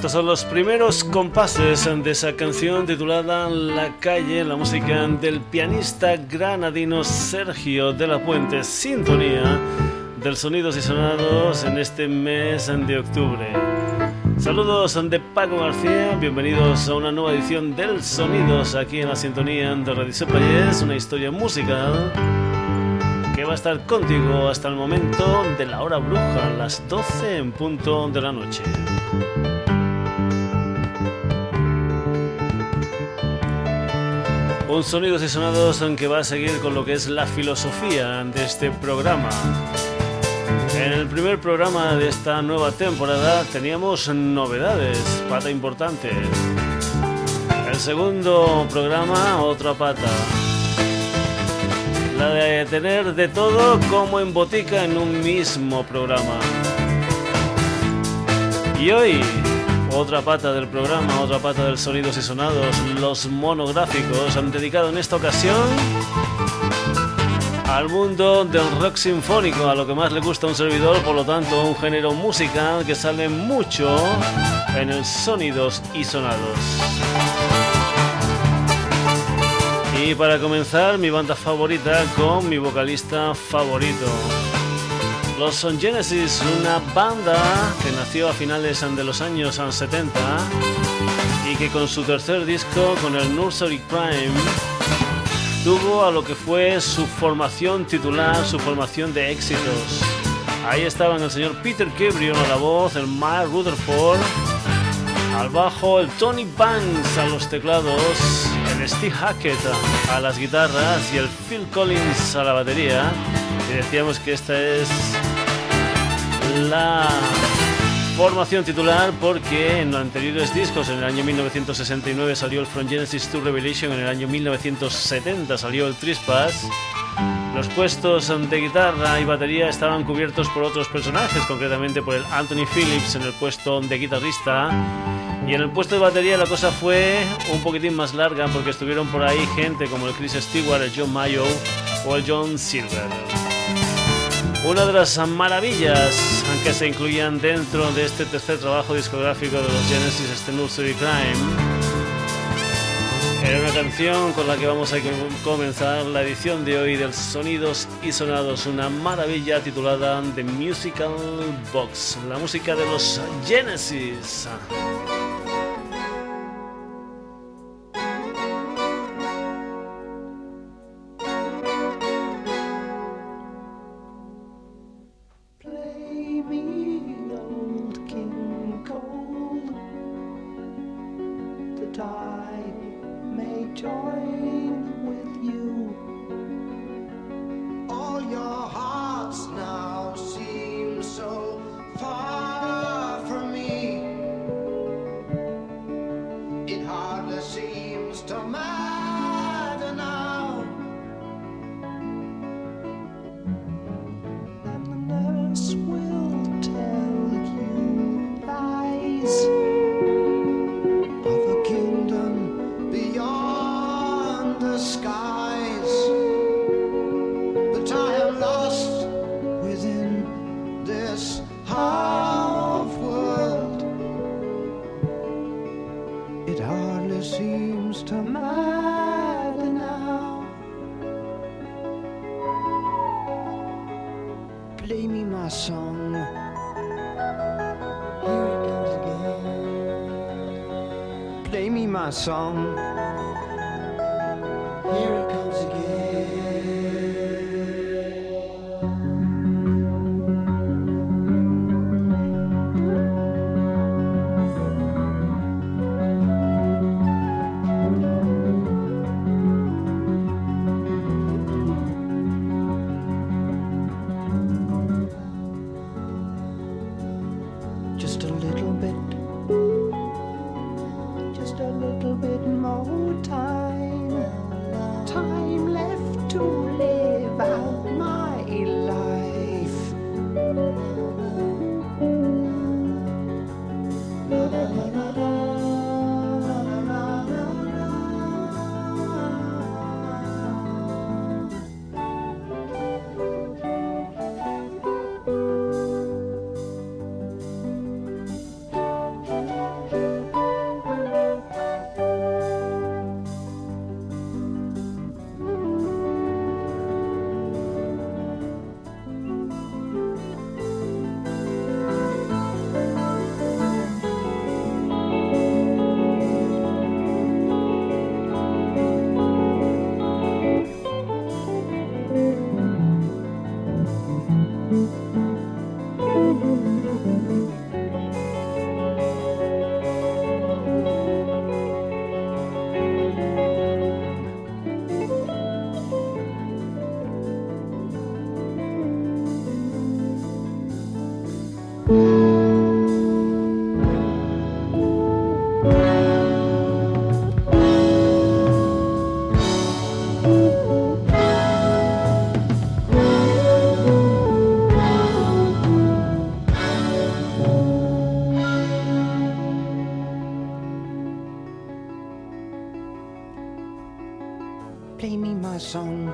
Estos son los primeros compases de esa canción titulada La calle, la música del pianista granadino Sergio de la Puente, sintonía del Sonidos y Sonados en este mes de octubre. Saludos de Paco García, bienvenidos a una nueva edición del Sonidos aquí en la sintonía de Radio Sepayés, una historia musical que va a estar contigo hasta el momento de la hora bruja, las 12 en punto de la noche. Un sonidos y sonados que va a seguir con lo que es la filosofía de este programa. En el primer programa de esta nueva temporada teníamos novedades, pata importante. El segundo programa, otra pata. La de tener de todo como en botica en un mismo programa. Y hoy otra pata del programa, otra pata del Sonidos y Sonados, los monográficos, han dedicado en esta ocasión al mundo del rock sinfónico, a lo que más le gusta a un servidor, por lo tanto, un género musical que sale mucho en el Sonidos y Sonados. Y para comenzar, mi banda favorita con mi vocalista favorito. Los Son Genesis, una banda que nació a finales de los años 70 y que con su tercer disco, con el Nursery Crime, tuvo a lo que fue su formación titular, su formación de éxitos. Ahí estaban el señor Peter Gabriel a la voz, el Mike Rutherford al bajo, el Tony Banks a los teclados, el Steve Hackett a las guitarras y el Phil Collins a la batería. Y decíamos que esta es la formación titular porque en los anteriores discos, en el año 1969 salió el From Genesis to Revelation, en el año 1970 salió el Trispass. Los puestos de guitarra y batería estaban cubiertos por otros personajes, concretamente por el Anthony Phillips en el puesto de guitarrista. Y en el puesto de batería la cosa fue un poquitín más larga porque estuvieron por ahí gente como el Chris Stewart, el John Mayo o el John Silver. Una de las maravillas que se incluían dentro de este tercer trabajo discográfico de los Genesis, este Nursery Crime, era una canción con la que vamos a comenzar la edición de hoy del Sonidos y Sonados, una maravilla titulada The Musical Box, la música de los Genesis. song.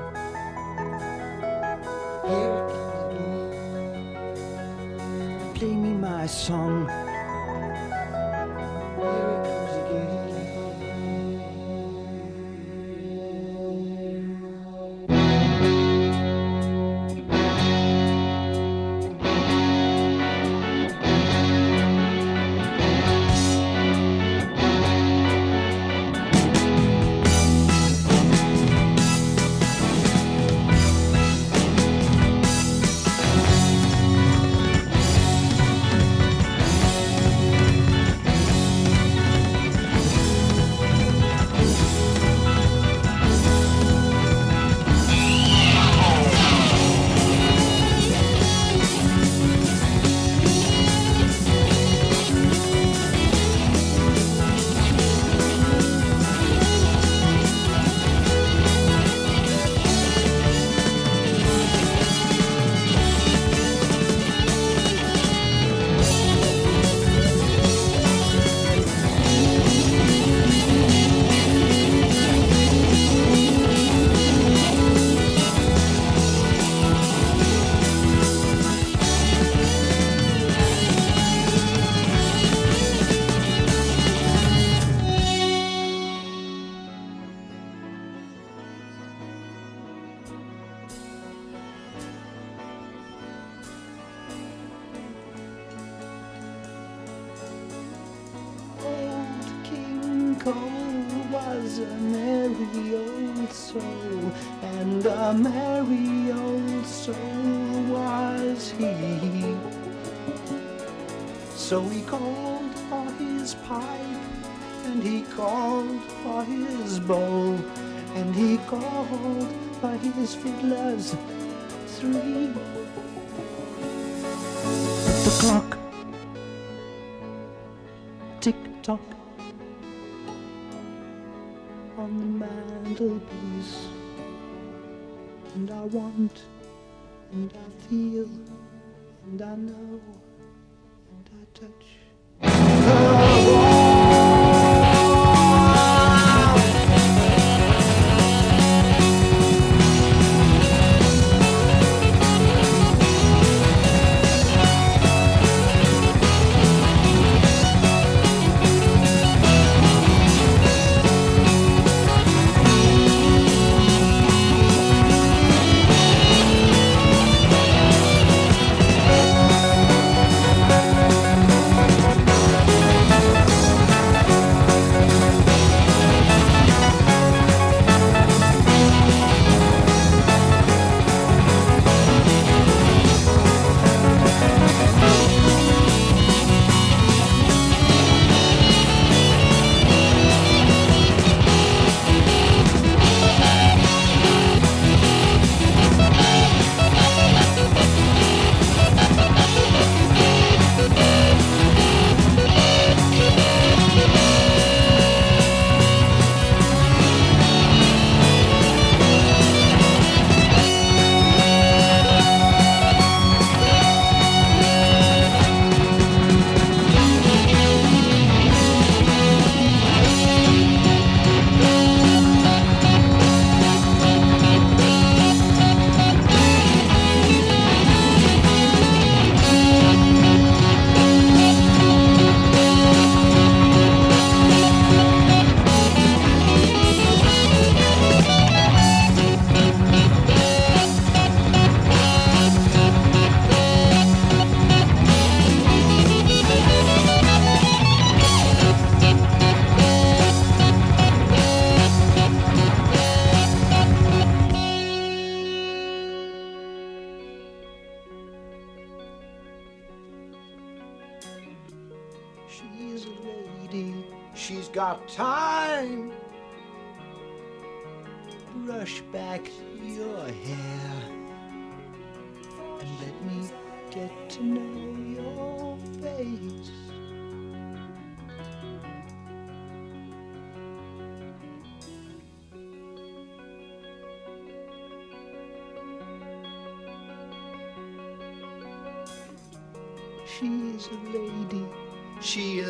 clock. Tick tock. On the mantelpiece. And I want, and I feel, and I know, and I touch.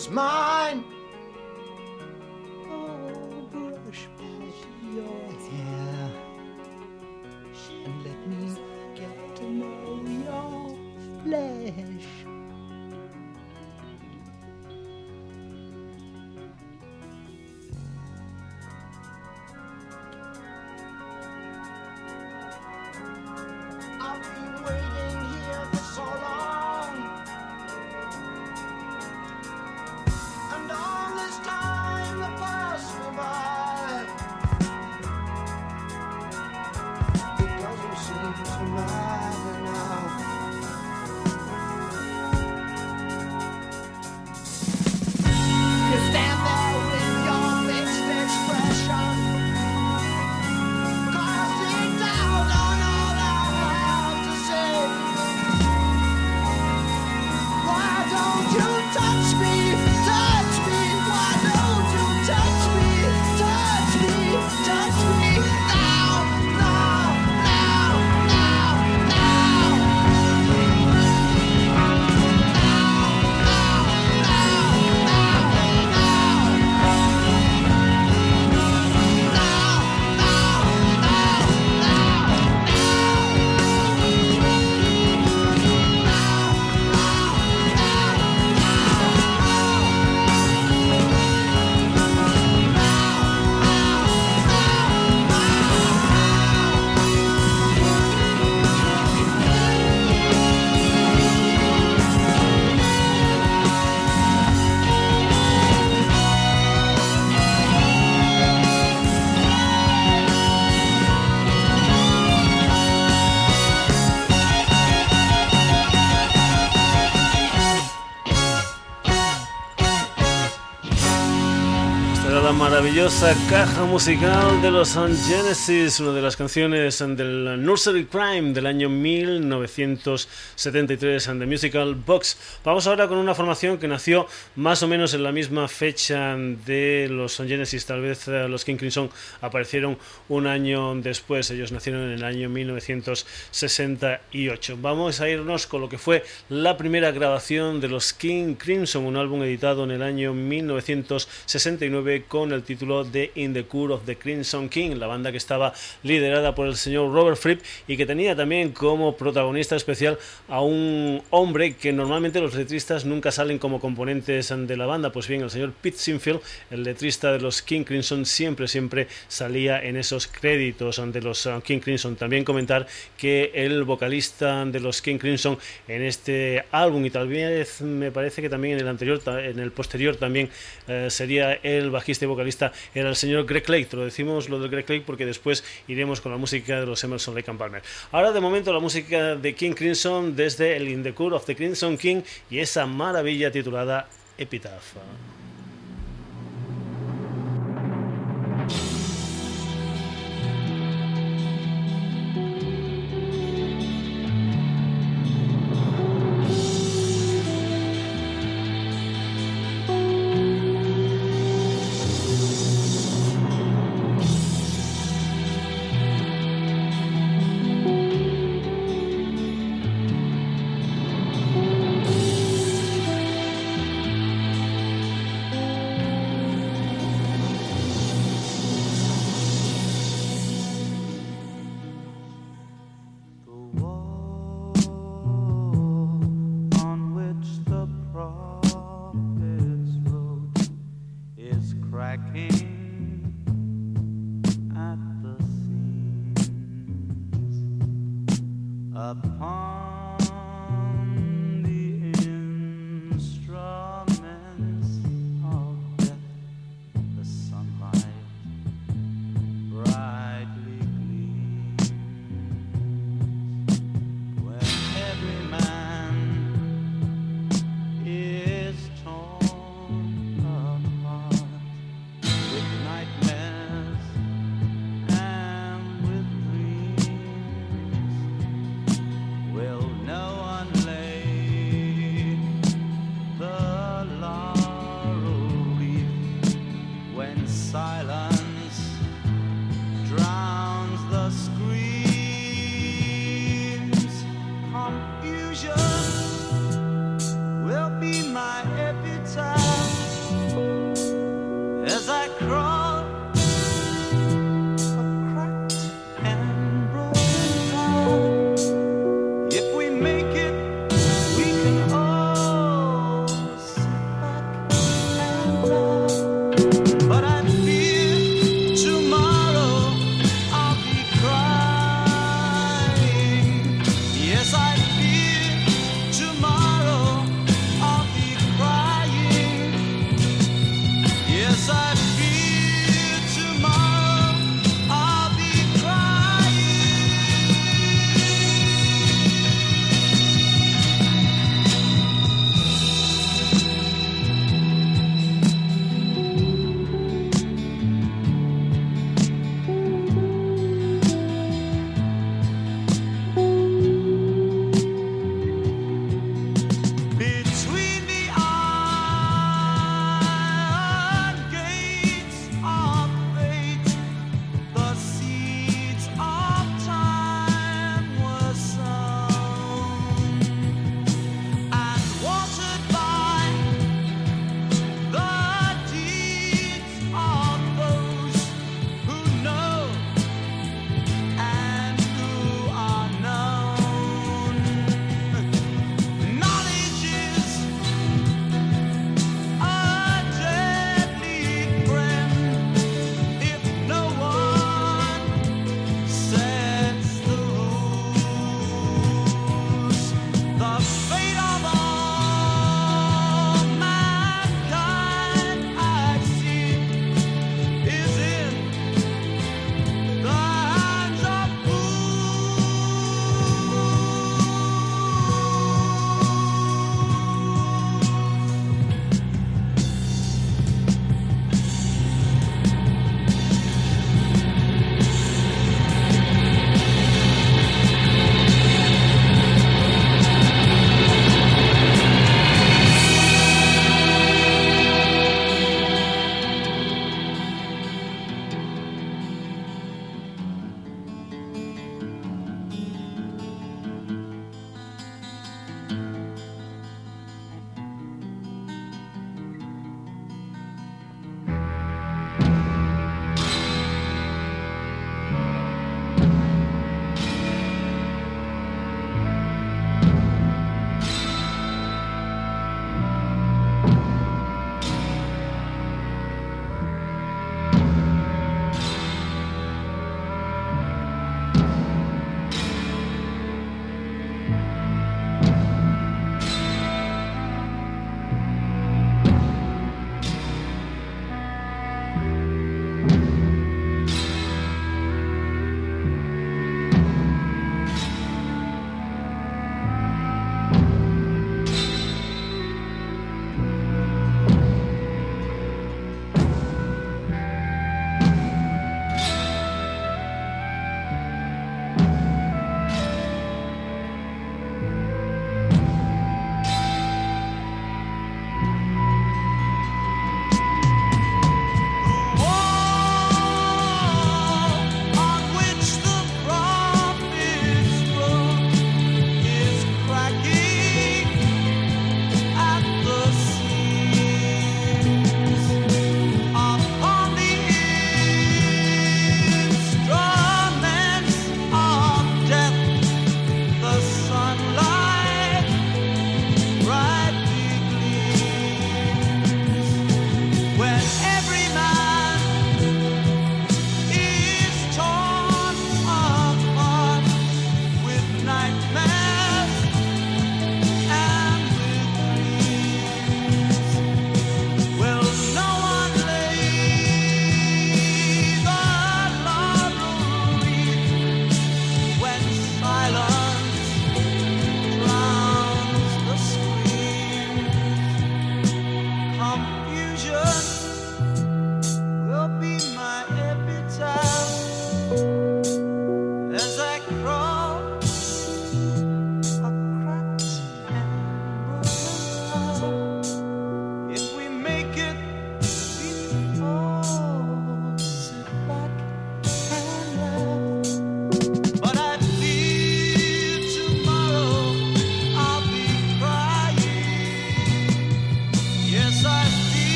is mine. Maravillosa caja musical de los Genesis, una de las canciones del Nursery Crime del año 1973 and the Musical Box. Vamos ahora con una formación que nació más o menos en la misma fecha de los Genesis, tal vez eh, los King Crimson aparecieron un año después, ellos nacieron en el año 1968. Vamos a irnos con lo que fue la primera grabación de los King Crimson, un álbum editado en el año 1969 con el título de In the Court of the Crimson King, la banda que estaba liderada por el señor Robert Fripp y que tenía también como protagonista especial a un hombre que normalmente los letristas nunca salen como componentes de la banda, pues bien, el señor Pete Sinfield, el letrista de los King Crimson, siempre, siempre salía en esos créditos de los uh, King Crimson. También comentar que el vocalista de los King Crimson en este álbum y tal vez me parece que también en el anterior, en el posterior también eh, sería el bajista y vocalista era el señor Greg Lake. Te lo decimos lo del Greg Lake porque después iremos con la música de los Emerson Lake and Palmer. Ahora de momento la música de King Crimson desde el In the Court of the Crimson King y esa maravilla titulada Epitaph.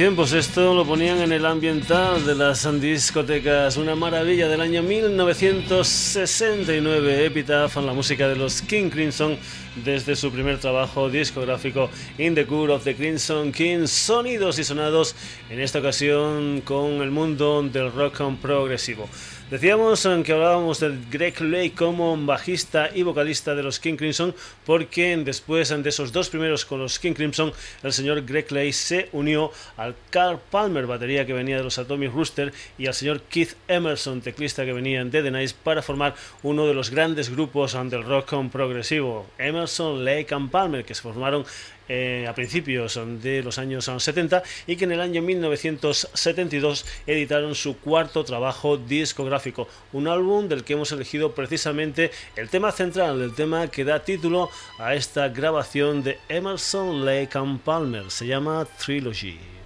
Tiempos esto lo ponían en el ambiental de las discotecas, una maravilla del año 1969, Epitaph, la música de los King Crimson desde su primer trabajo discográfico In the Court of the Crimson King, sonidos y sonados en esta ocasión con el mundo del rock progresivo. Decíamos que hablábamos de Greg Lake como bajista y vocalista de los King Crimson, porque después de esos dos primeros con los King Crimson, el señor Greg Lake se unió al Carl Palmer, batería que venía de los Atomic Rooster, y al señor Keith Emerson, teclista que venía de The Nice, para formar uno de los grandes grupos del rock progresivo, Emerson, Lake and Palmer, que se formaron eh, a principios de los años 70 y que en el año 1972 editaron su cuarto trabajo discográfico, un álbum del que hemos elegido precisamente el tema central, el tema que da título a esta grabación de Emerson, Lake and Palmer, se llama Trilogy.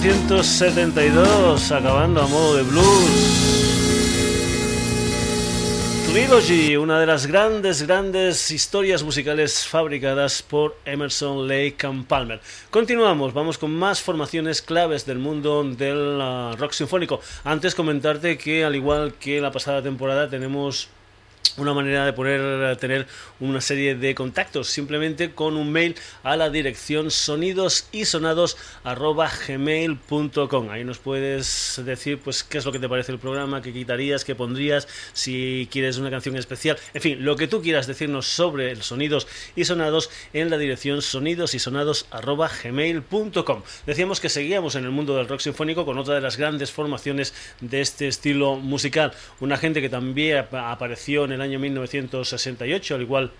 1972, acabando a modo de blues. Trilogy, una de las grandes, grandes historias musicales fabricadas por Emerson, Lake and Palmer. Continuamos, vamos con más formaciones claves del mundo del uh, rock sinfónico. Antes comentarte que al igual que la pasada temporada tenemos una manera de poder tener una serie de contactos simplemente con un mail a la dirección sonidosisonados@gmail.com ahí nos puedes decir pues qué es lo que te parece el programa qué quitarías qué pondrías si quieres una canción especial en fin lo que tú quieras decirnos sobre el sonidos y sonados en la dirección sonidosisonados@gmail.com decíamos que seguíamos en el mundo del rock sinfónico con otra de las grandes formaciones de este estilo musical. Una gente que también apareció en el año 1968, al igual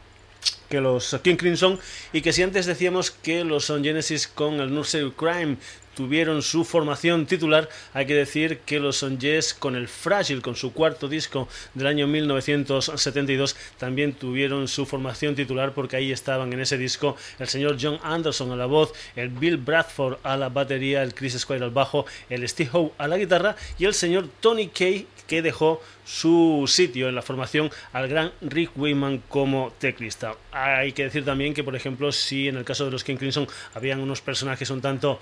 que los King Crimson y que si antes decíamos que los Son Genesis con el Nursery Crime tuvieron su formación titular, hay que decir que los Son Yes con el Frágil, con su cuarto disco del año 1972, también tuvieron su formación titular porque ahí estaban en ese disco el señor John Anderson a la voz, el Bill Bradford a la batería, el Chris Squire al bajo, el Steve Howe a la guitarra y el señor Tony Kay que dejó su sitio en la formación al gran Rick Wayman como teclista. Hay que decir también que, por ejemplo, si en el caso de los King Crimson habían unos personajes un tanto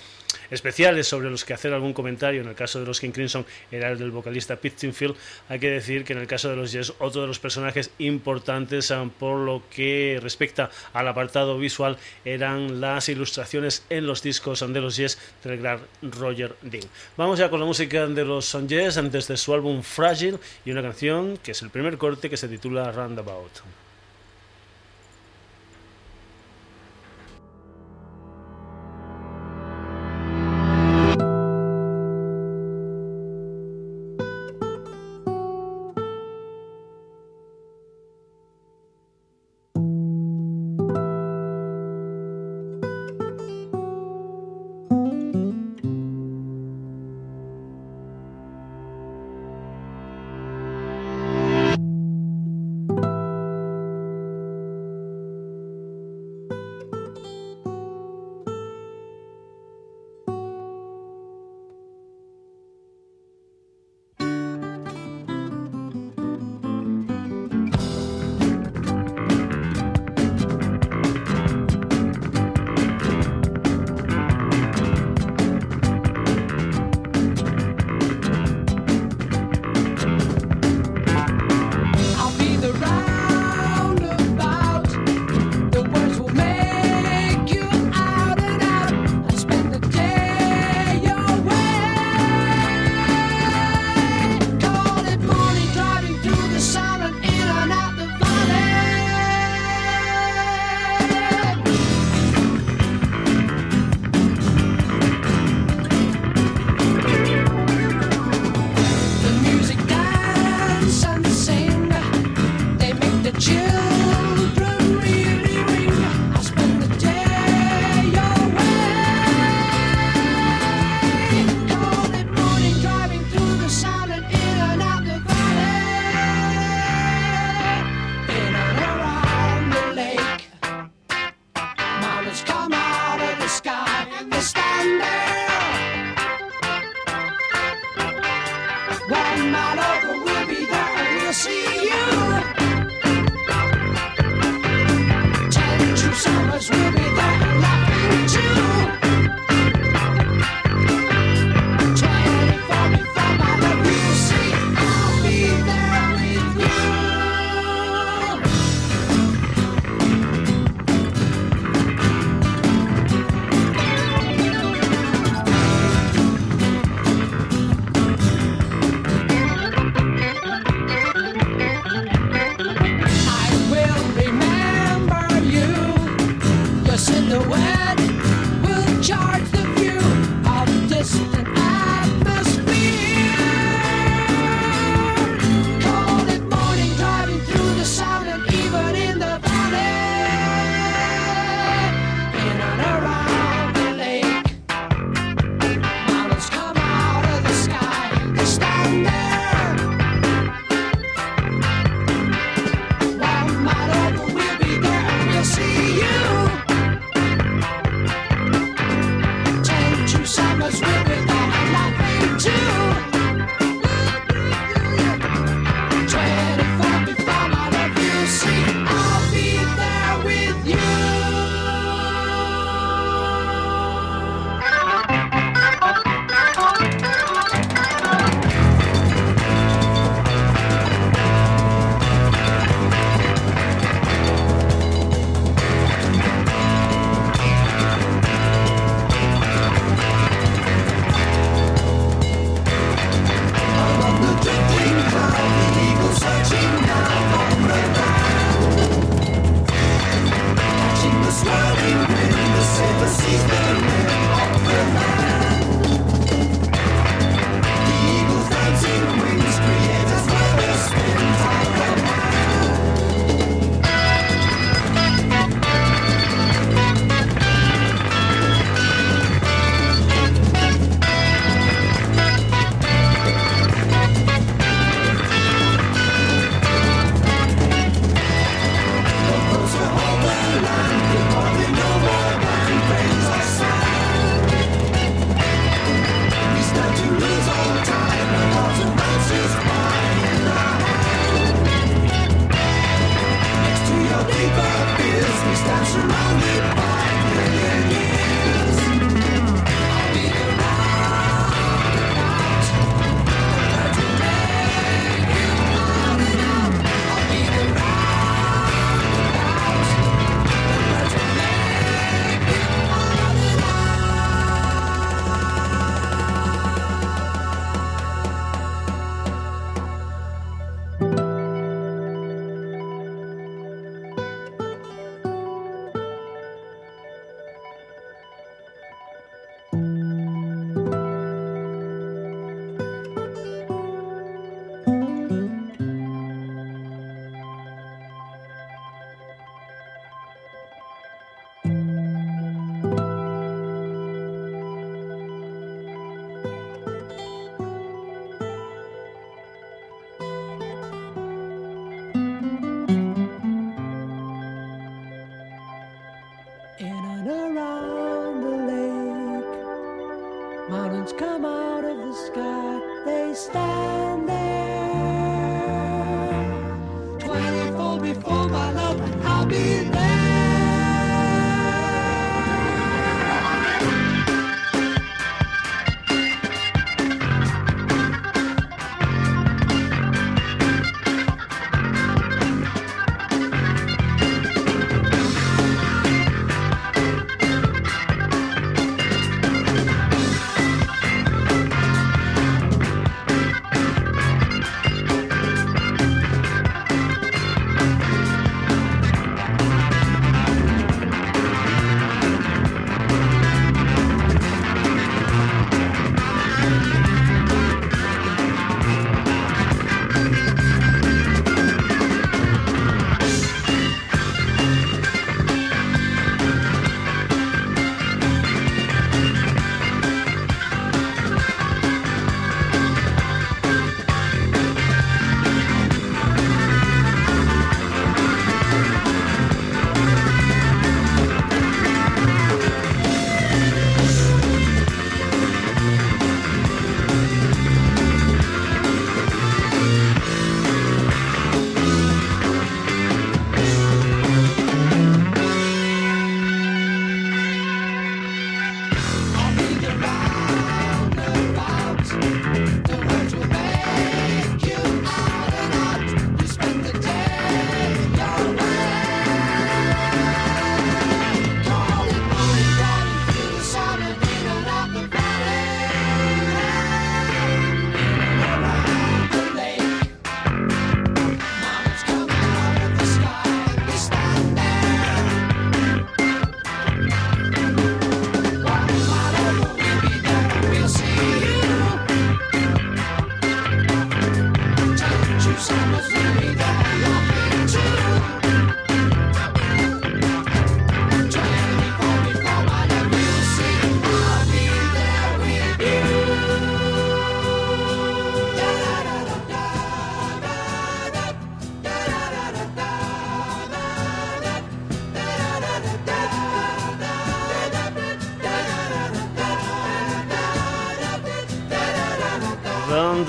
especiales sobre los que hacer algún comentario, en el caso de los King Crimson era el del vocalista Pete Sinfield, hay que decir que en el caso de los Yes otro de los personajes importantes ah, por lo que respecta al apartado visual eran las ilustraciones en los discos de los Yes del gran Roger Dean. Vamos ya con la música de los Yes antes de su álbum Fragile y una canción que es el primer corte que se titula Roundabout.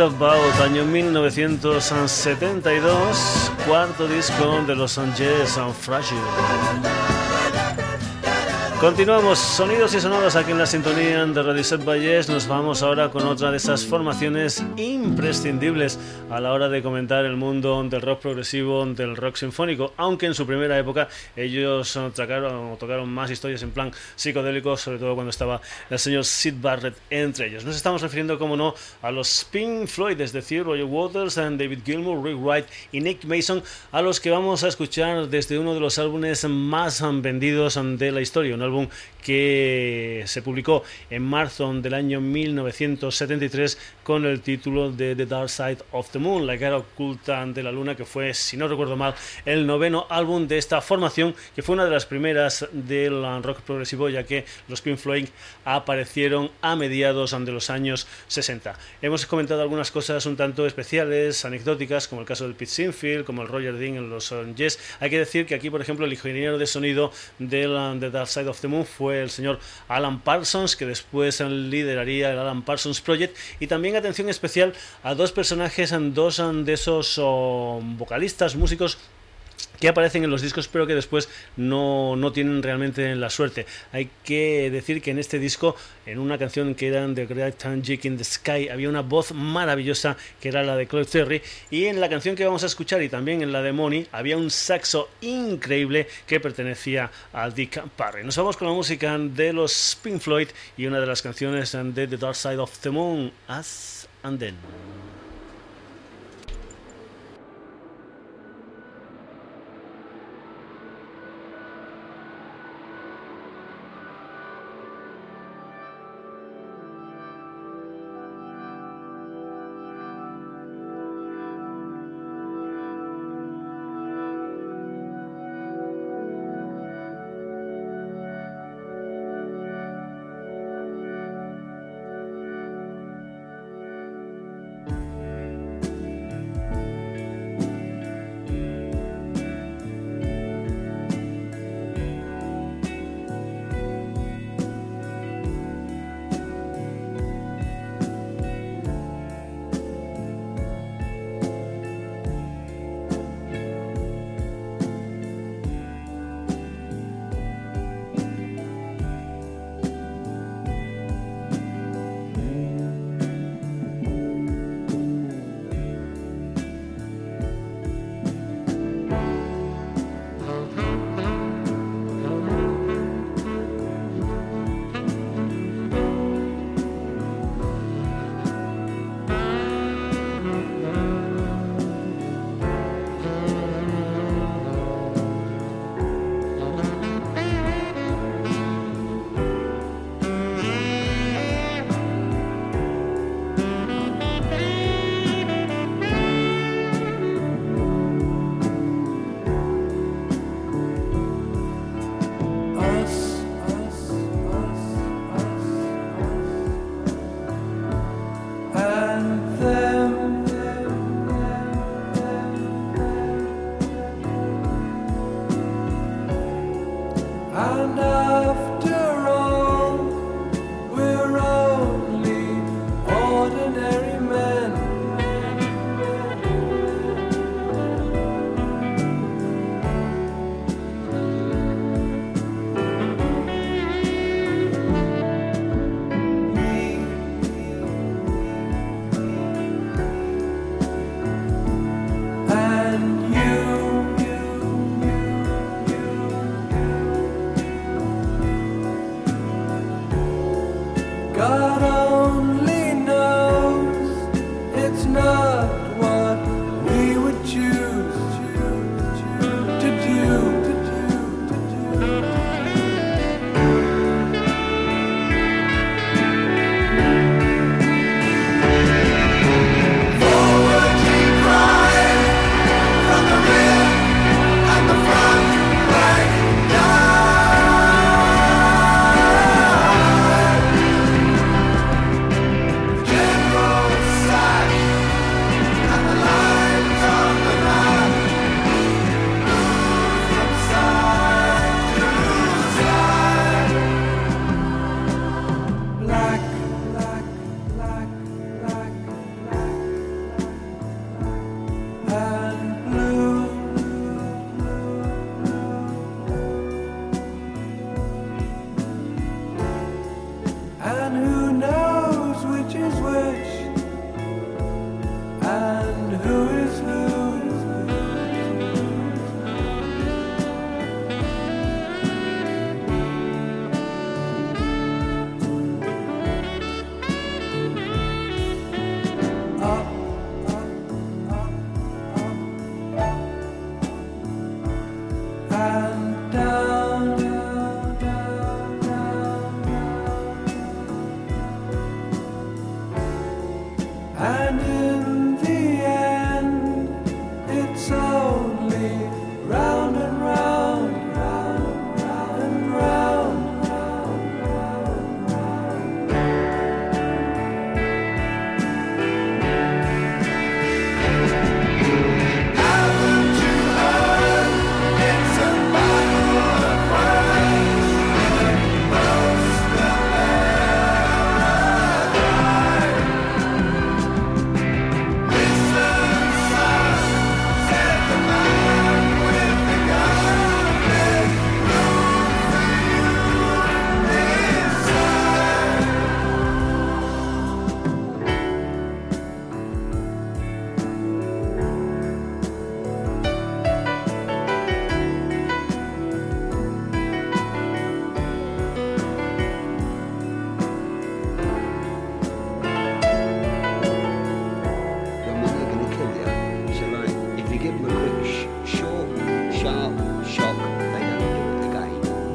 Roundabout, año 1972, cuarto disco de los Angeles and Fragile. Continuamos, sonidos y sonoros aquí en la sintonía de Radio Set Valles. Nos vamos ahora con otra de esas formaciones imprescindibles a la hora de comentar el mundo del rock progresivo, del rock sinfónico, aunque en su primera época ellos tocaron, tocaron más historias en plan psicodélico, sobre todo cuando estaba el señor Sid Barrett entre ellos. Nos estamos refiriendo, como no, a los Pink Floyd, es decir, Roger Waters, David Gilmour, Rick Wright y Nick Mason, a los que vamos a escuchar desde uno de los álbumes más vendidos de la historia, que se publicó en marzo del año 1973 con el título de The Dark Side of the Moon, la cara oculta de la luna, que fue, si no recuerdo mal, el noveno álbum de esta formación, que fue una de las primeras del rock progresivo, ya que los Pink Floyd aparecieron a mediados de los años 60. Hemos comentado algunas cosas un tanto especiales, anecdóticas, como el caso del Pete Sinfield, como el Roger Dean en los Yes. Hay que decir que aquí, por ejemplo, el ingeniero de sonido del The Dark Side of fue el señor Alan Parsons, que después lideraría el Alan Parsons Project, y también atención especial a dos personajes, dos de esos oh, vocalistas, músicos que aparecen en los discos pero que después no, no, tienen realmente la suerte. Hay que decir que en este disco, en una canción que era The Great Tangic in the Sky, había una voz maravillosa que era la de Claude Terry y en la canción que vamos a escuchar y también en la de Money había un saxo increíble que pertenecía a Dick Parry. Nos vamos con la música de los Pink Floyd y una de las canciones de The Dark Side of the Moon, As and Then.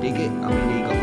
ठीक है अभी नहीं कहूँगा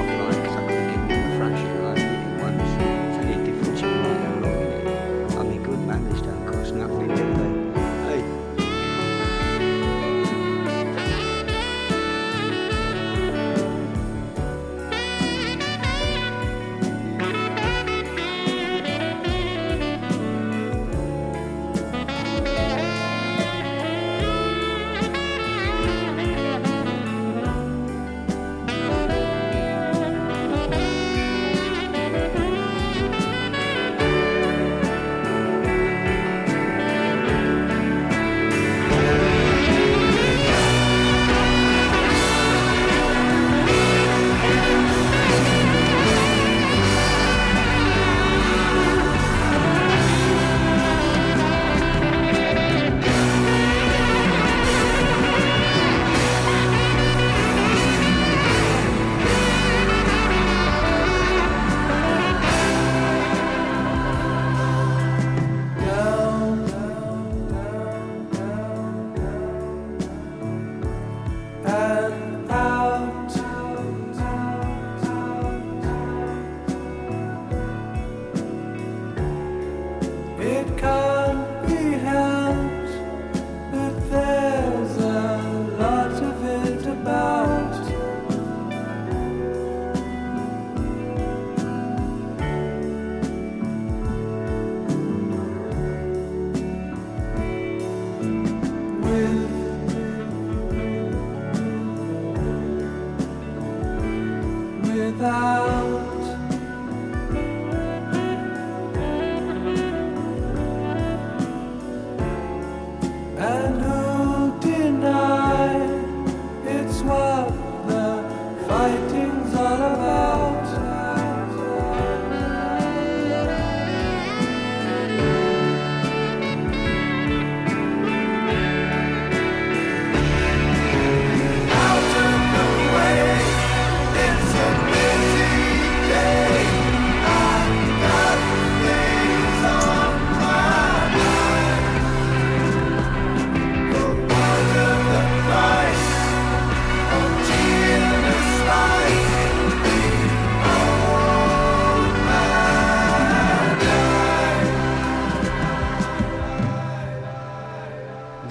I do.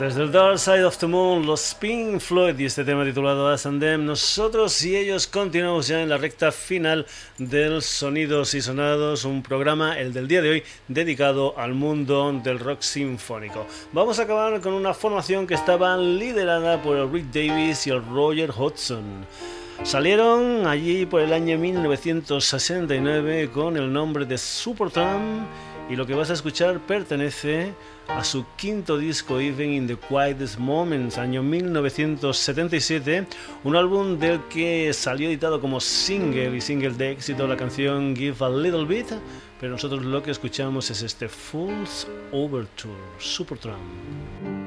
Desde el Dark Side of the Moon, los Pink Floyd y este tema titulado As and Them, nosotros y ellos continuamos ya en la recta final del Sonidos y Sonados, un programa, el del día de hoy, dedicado al mundo del rock sinfónico. Vamos a acabar con una formación que estaba liderada por el Rick Davis y el Roger Hodgson. Salieron allí por el año 1969 con el nombre de Supertramp y lo que vas a escuchar pertenece a su quinto disco Even in the Quietest Moments, año 1977, un álbum del que salió editado como single y single de éxito la canción Give a Little Bit, pero nosotros lo que escuchamos es este Fool's Overture, Supertramp.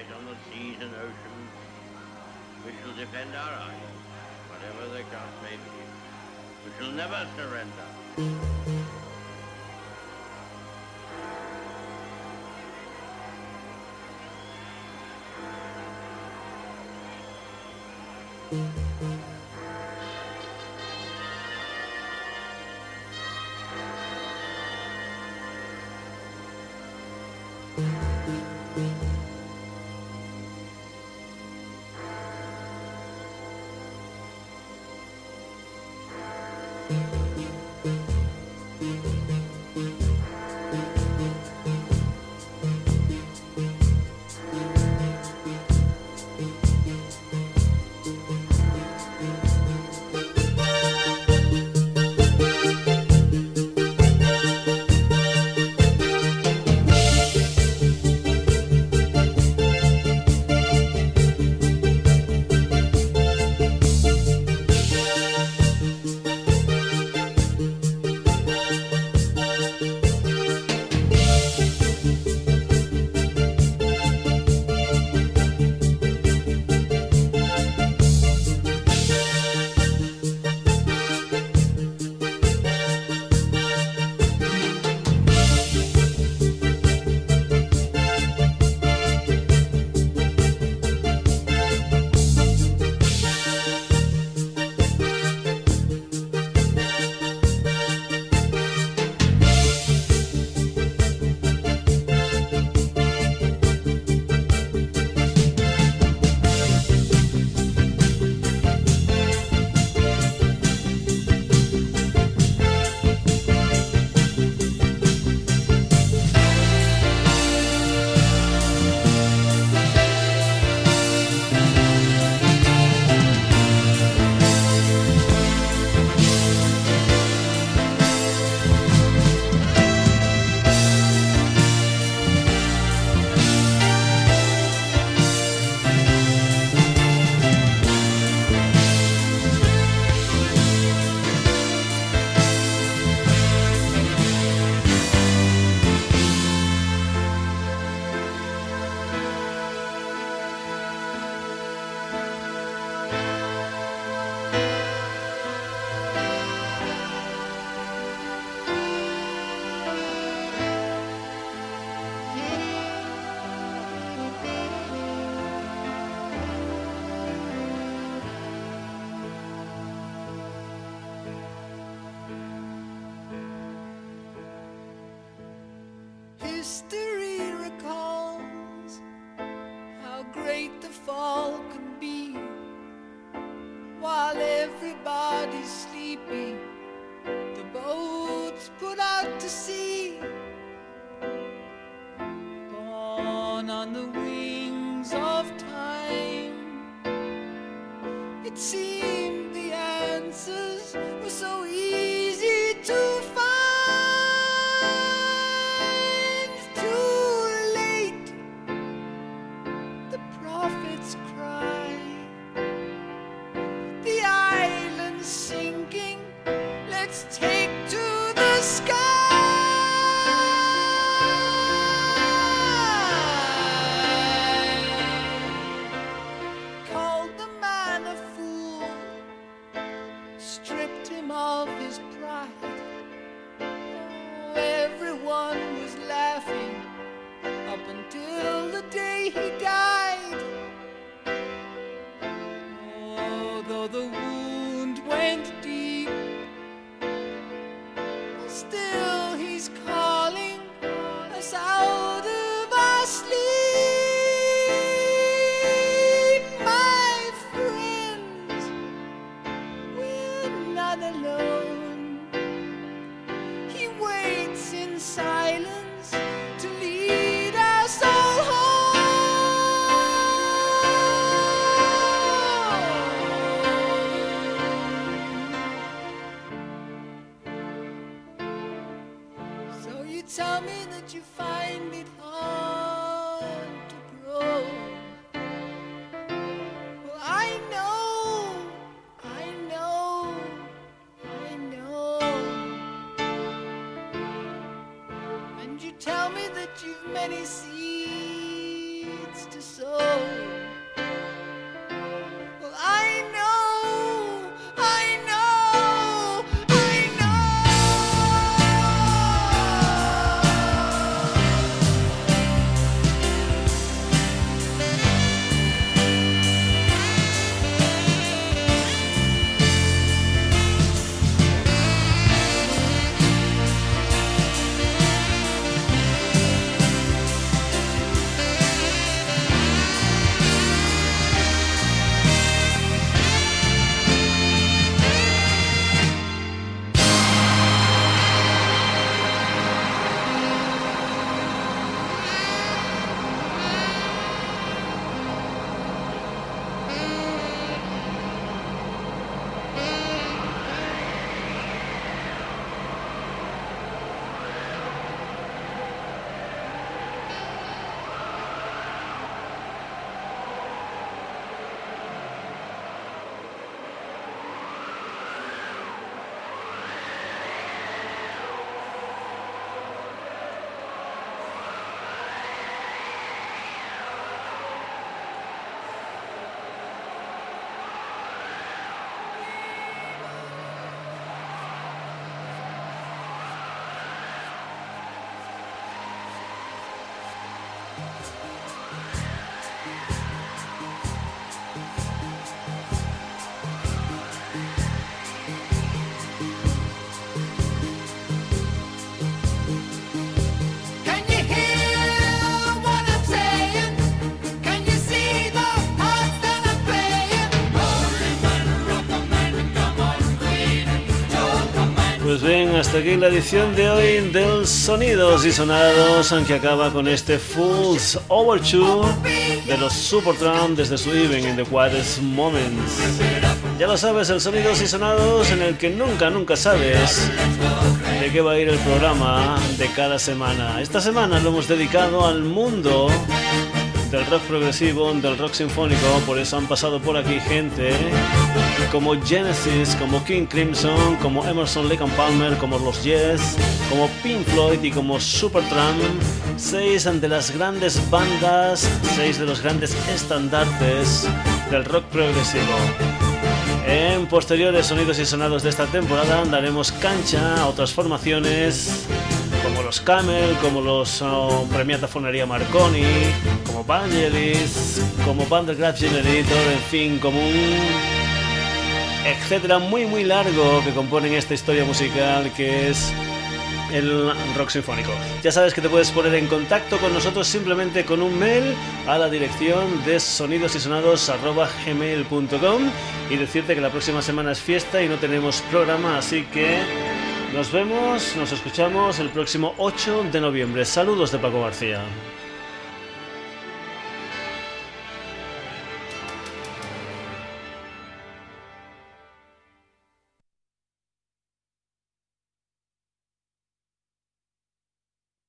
fight on the seas and oceans. We shall defend our island, whatever the cost may be. We shall never surrender. Thank you. many seas. Thank you. Hasta aquí la edición de hoy del Sonidos y Sonados, aunque acaba con este Fool's Overture de los Supertramp desde su Even in the Quietest Moments. Ya lo sabes, el Sonidos y Sonados en el que nunca, nunca sabes de qué va a ir el programa de cada semana. Esta semana lo hemos dedicado al mundo del rock progresivo, del rock sinfónico, por eso han pasado por aquí gente como Genesis, como King Crimson, como Emerson Lake and Palmer, como los Yes, como Pink Floyd y como Supertramp, seis de las grandes bandas, seis de los grandes estandartes del rock progresivo. En posteriores sonidos y sonados de esta temporada daremos cancha a otras formaciones como los Camel, como los oh, Premiata Fonería Marconi, como Vangelis, como Vandergraaf Generator, en fin, como un etcétera muy muy largo que componen esta historia musical que es el rock sinfónico. Ya sabes que te puedes poner en contacto con nosotros simplemente con un mail a la dirección de sonidosysonados.gmail.com y decirte que la próxima semana es fiesta y no tenemos programa, así que nos vemos, nos escuchamos el próximo 8 de noviembre. Saludos de Paco García.